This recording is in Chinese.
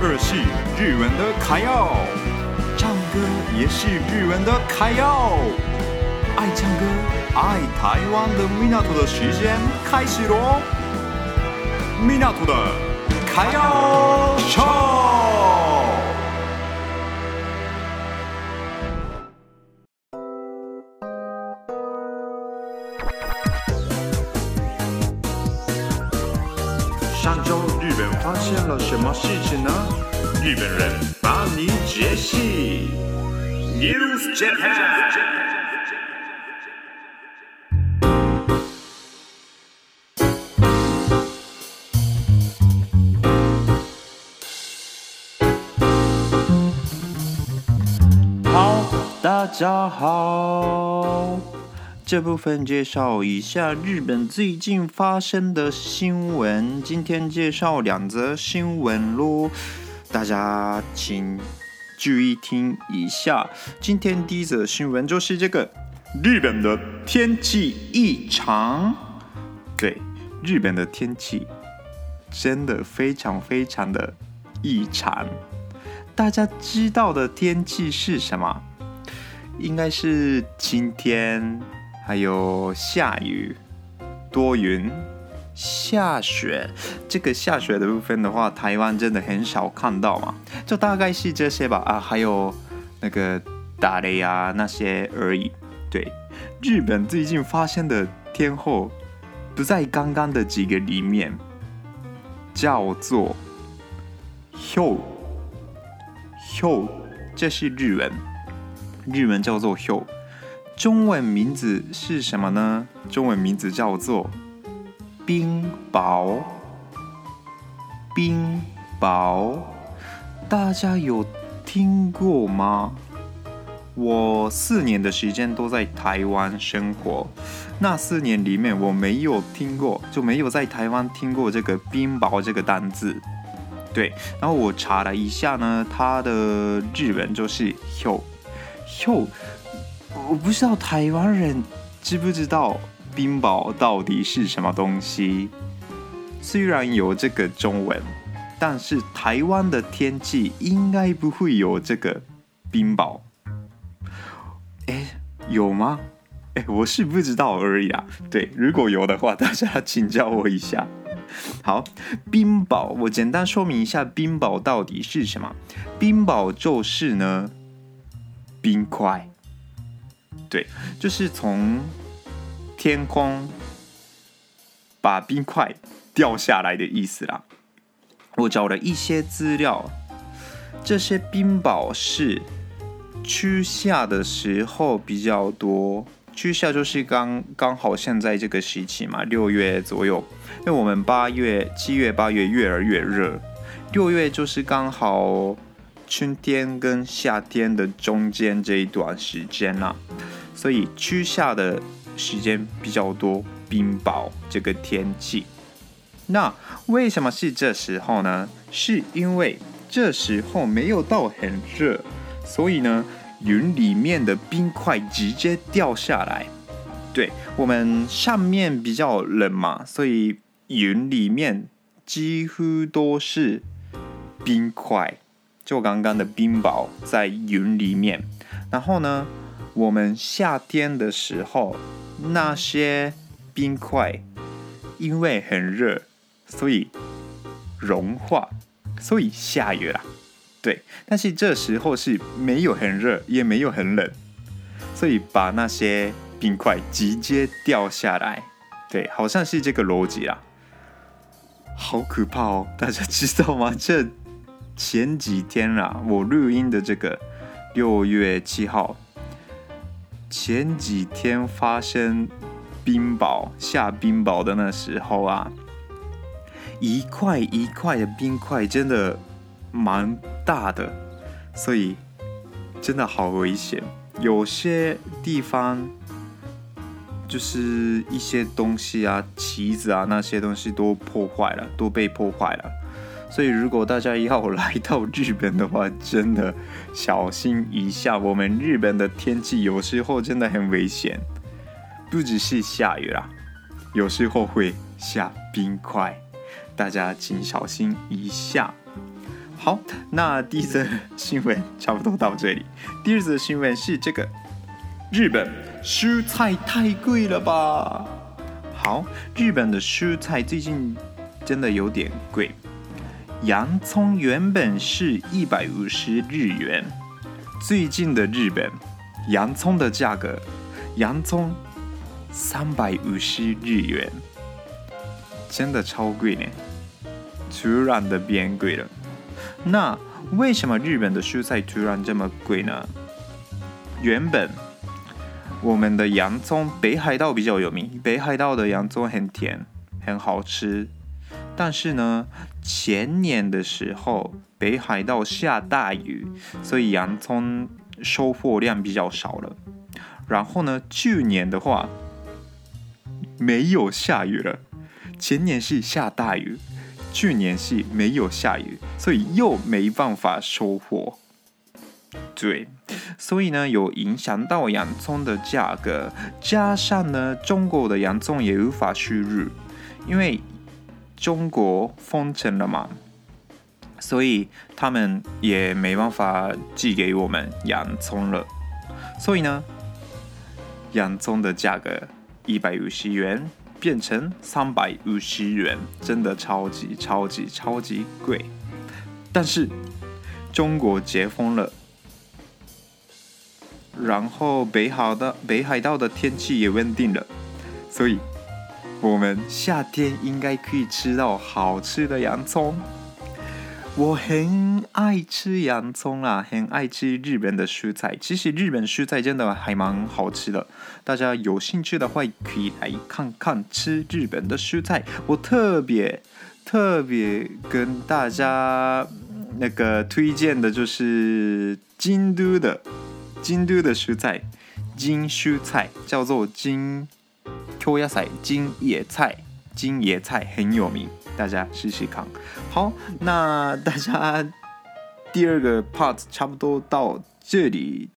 二是日文的卡要，唱歌也是日文的卡要。爱唱歌、爱台湾的米纳图的时间开始喽！米纳图的卡要秀。发现了什么事情呢？日本人帮你解析。News Japan。好，大家好。这部分介绍一下日本最近发生的新闻。今天介绍两则新闻喽，大家请注意听一下。今天第一则新闻就是这个：日本的天气异常。对，日本的天气真的非常非常的异常。大家知道的天气是什么？应该是晴天。还有下雨、多云、下雪。这个下雪的部分的话，台湾真的很少看到嘛，就大概是这些吧。啊，还有那个打雷啊那些而已。对，日本最近发现的天候不在刚刚的几个里面，叫做秀”，“秀这是日文，日文叫做秀。中文名字是什么呢？中文名字叫做冰雹。冰雹，大家有听过吗？我四年的时间都在台湾生活，那四年里面我没有听过，就没有在台湾听过这个冰雹这个单字。对，然后我查了一下呢，它的日文就是“ hyo yo”。我不知道台湾人知不知道冰雹到底是什么东西。虽然有这个中文，但是台湾的天气应该不会有这个冰雹。哎，有吗？哎，我是不知道而已啊。对，如果有的话，大家请教我一下。好，冰雹，我简单说明一下冰雹到底是什么。冰雹就是呢，冰块。对，就是从天空把冰块掉下来的意思啦。我找了一些资料，这些冰雹是初夏的时候比较多。初夏就是刚刚好现在这个时期嘛，六月左右。因为我们八月、七月、八月越来越热，六月就是刚好春天跟夏天的中间这一段时间啦。所以初夏的时间比较多冰雹这个天气，那为什么是这时候呢？是因为这时候没有到很热，所以呢，云里面的冰块直接掉下来。对，我们上面比较冷嘛，所以云里面几乎都是冰块，就刚刚的冰雹在云里面，然后呢，我们夏天的时候，那些冰块因为很热，所以融化，所以下雨了。对，但是这时候是没有很热，也没有很冷，所以把那些冰块直接掉下来。对，好像是这个逻辑啦。好可怕哦！大家知道吗？这前几天啦，我录音的这个六月七号。前几天发生冰雹下冰雹的那时候啊，一块一块的冰块真的蛮大的，所以真的好危险。有些地方就是一些东西啊，旗子啊那些东西都破坏了，都被破坏了。所以，如果大家要来到日本的话，真的小心一下。我们日本的天气有时候真的很危险，不只是下雨啦，有时候会下冰块，大家请小心一下。好，那第一则新闻差不多到这里。第二则新闻是这个：日本蔬菜太贵了吧？好，日本的蔬菜最近真的有点贵。洋葱原本是一百五十日元，最近的日本洋葱的价格，洋葱三百五十日元，真的超贵呢，突然的变贵了。那为什么日本的蔬菜突然这么贵呢？原本我们的洋葱，北海道比较有名，北海道的洋葱很甜，很好吃。但是呢，前年的时候北海道下大雨，所以洋葱收获量比较少了。然后呢，去年的话没有下雨了，前年是下大雨，去年是没有下雨，所以又没办法收获。对，所以呢，有影响到洋葱的价格，加上呢，中国的洋葱也无法输入，因为。中国封城了嘛，所以他们也没办法寄给我们洋葱了。所以呢，洋葱的价格一百五十元变成三百五十元，真的超级超级超级贵。但是中国解封了，然后北海的北海道的天气也稳定了，所以。我们夏天应该可以吃到好吃的洋葱。我很爱吃洋葱啦，很爱吃日本的蔬菜。其实日本蔬菜真的还蛮好吃的，大家有兴趣的话可以来看看吃日本的蔬菜。我特别特别跟大家那个推荐的就是京都的京都的蔬菜，京蔬菜叫做京。秋野菜、金野菜、金野菜很有名，大家试试看。好，那大家第二个 part 差不多到这里